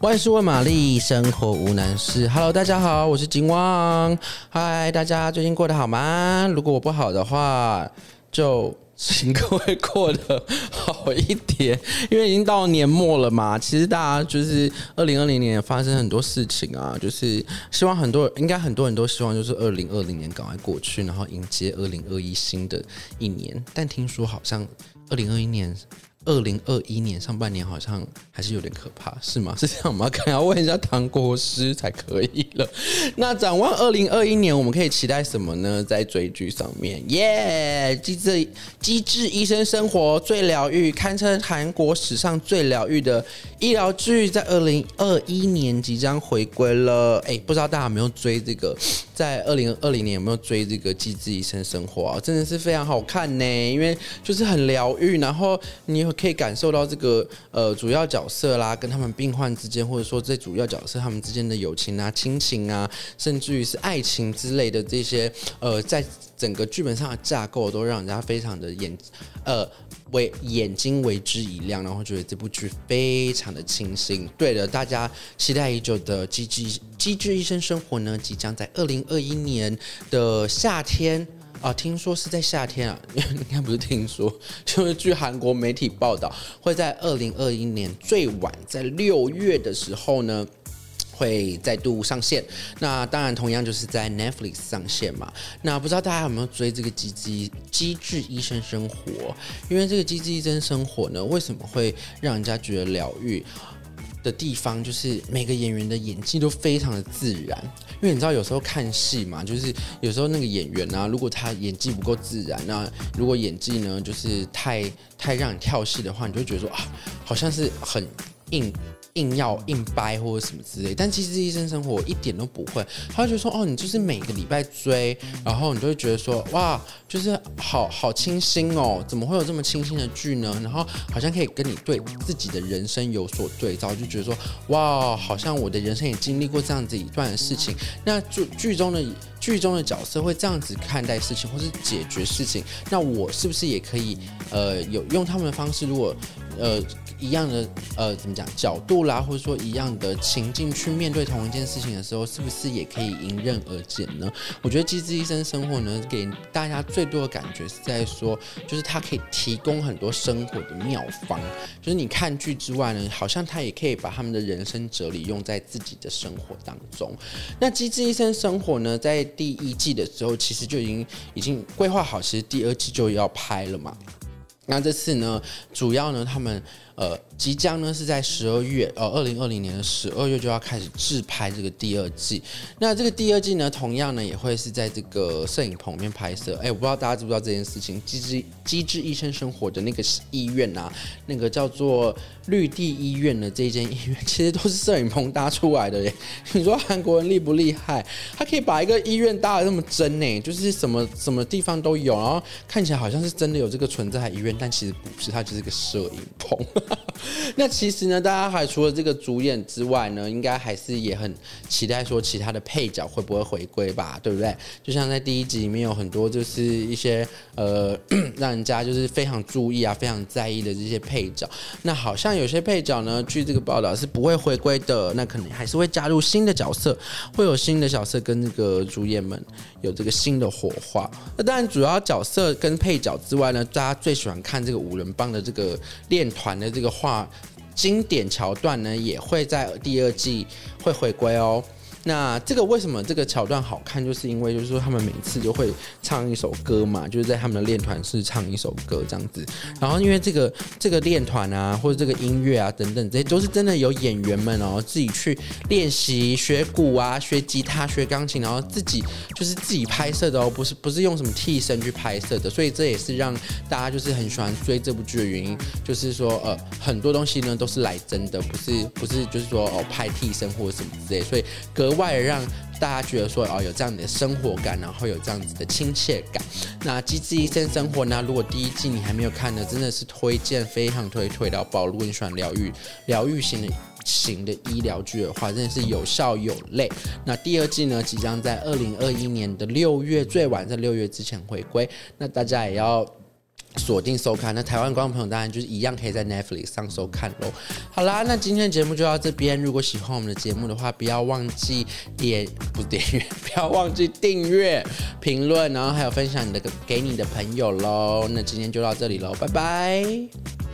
万事问玛丽，生活无难事。Hello，大家好，我是金旺。嗨，大家最近过得好吗？如果我不好的话，就请各位过得好一点，因为已经到年末了嘛。其实大家就是二零二零年发生很多事情啊，就是希望很多，应该很多人都希望就是二零二零年赶快过去，然后迎接二零二一新的一年。但听说好像二零二一年。二零二一年上半年好像还是有点可怕，是吗？是这样吗？可能要问一下唐国师才可以了。那展望二零二一年，我们可以期待什么呢？在追剧上面，耶！机智机智医生生活最疗愈，堪称韩国史上最疗愈的医疗剧，在二零二一年即将回归了。哎，不知道大家有没有追这个？在二零二零年有没有追这个《机智医生生活》啊？真的是非常好看呢，因为就是很疗愈，然后你可以感受到这个呃主要角色啦，跟他们病患之间，或者说这主要角色他们之间的友情啊、亲情啊，甚至于是爱情之类的这些呃，在整个剧本上的架构都让人家非常的眼呃为眼睛为之一亮，然后觉得这部剧非常的清新。对了，大家期待已久的《机智机智医生生活》呢，即将在二零二一年的夏天啊，听说是在夏天啊，应该不是听说，就是据韩国媒体报道，会在二零二一年最晚在六月的时候呢，会再度上线。那当然，同样就是在 Netflix 上线嘛。那不知道大家有没有追这个机机机智医生生活？因为这个机智医生生活呢，为什么会让人家觉得疗愈？的地方就是每个演员的演技都非常的自然，因为你知道有时候看戏嘛，就是有时候那个演员啊，如果他演技不够自然，那如果演技呢就是太太让你跳戏的话，你就会觉得说啊，好像是很硬。硬要硬掰或者什么之类，但其实医生生活一点都不会，他会觉得说哦，你就是每个礼拜追，然后你就会觉得说哇，就是好好清新哦，怎么会有这么清新的剧呢？然后好像可以跟你对自己的人生有所对照，就觉得说哇，好像我的人生也经历过这样子一段的事情。那剧剧中的剧中的角色会这样子看待事情，或是解决事情，那我是不是也可以呃有用他们的方式？如果呃。一样的呃，怎么讲角度啦，或者说一样的情境去面对同一件事情的时候，是不是也可以迎刃而解呢？我觉得《机智医生生活》呢，给大家最多的感觉是在说，就是它可以提供很多生活的妙方。就是你看剧之外呢，好像他也可以把他们的人生哲理用在自己的生活当中。那《机智医生生活》呢，在第一季的时候，其实就已经已经规划好，其实第二季就要拍了嘛。那这次呢，主要呢，他们。呃，即将呢是在十二月，呃，二零二零年的十二月就要开始制拍这个第二季。那这个第二季呢，同样呢也会是在这个摄影棚里面拍摄。哎，我不知道大家知不知道这件事情，机智机智医生生活的那个医院啊，那个叫做绿地医院的这间医院，其实都是摄影棚搭出来的耶。你说韩国人厉不厉害？他可以把一个医院搭的那么真呢，就是什么什么地方都有，然后看起来好像是真的有这个存在医院，但其实不是，它就是个摄影棚。那其实呢，大家还除了这个主演之外呢，应该还是也很期待说其他的配角会不会回归吧，对不对？就像在第一集里面有很多就是一些呃，让人家就是非常注意啊、非常在意的这些配角。那好像有些配角呢，据这个报道是不会回归的，那可能还是会加入新的角色，会有新的角色跟这个主演们有这个新的火花。那当然，主要角色跟配角之外呢，大家最喜欢看这个五人帮的这个练团的这个画。经典桥段呢，也会在第二季会回归哦。那这个为什么这个桥段好看？就是因为就是说他们每次就会唱一首歌嘛，就是在他们的练团室唱一首歌这样子。然后因为这个这个练团啊，或者这个音乐啊等等，这些都是真的有演员们哦自己去练习学鼓啊、学吉他、学钢琴，然后自己就是自己拍摄的哦，不是不是用什么替身去拍摄的。所以这也是让大家就是很喜欢追这部剧的原因，就是说呃很多东西呢都是来真的，不是不是就是说哦拍替身或者什么之类，所以格外让大家觉得说哦，有这样的生活感，然后有这样子的亲切感。那《机智医生生活》呢？如果第一季你还没有看呢，真的是推荐，非常推推到爆。如果你喜欢疗愈疗愈型的型的医疗剧的话，真的是有笑有泪。那第二季呢，即将在二零二一年的六月，最晚在六月之前回归。那大家也要。锁定收看。那台湾观众朋友当然就是一样可以在 Netflix 上收看喽。好啦，那今天的节目就到这边。如果喜欢我们的节目的话，不要忘记点不点阅，不要忘记订阅、评论，然后还有分享你的给你的朋友喽。那今天就到这里喽，拜拜。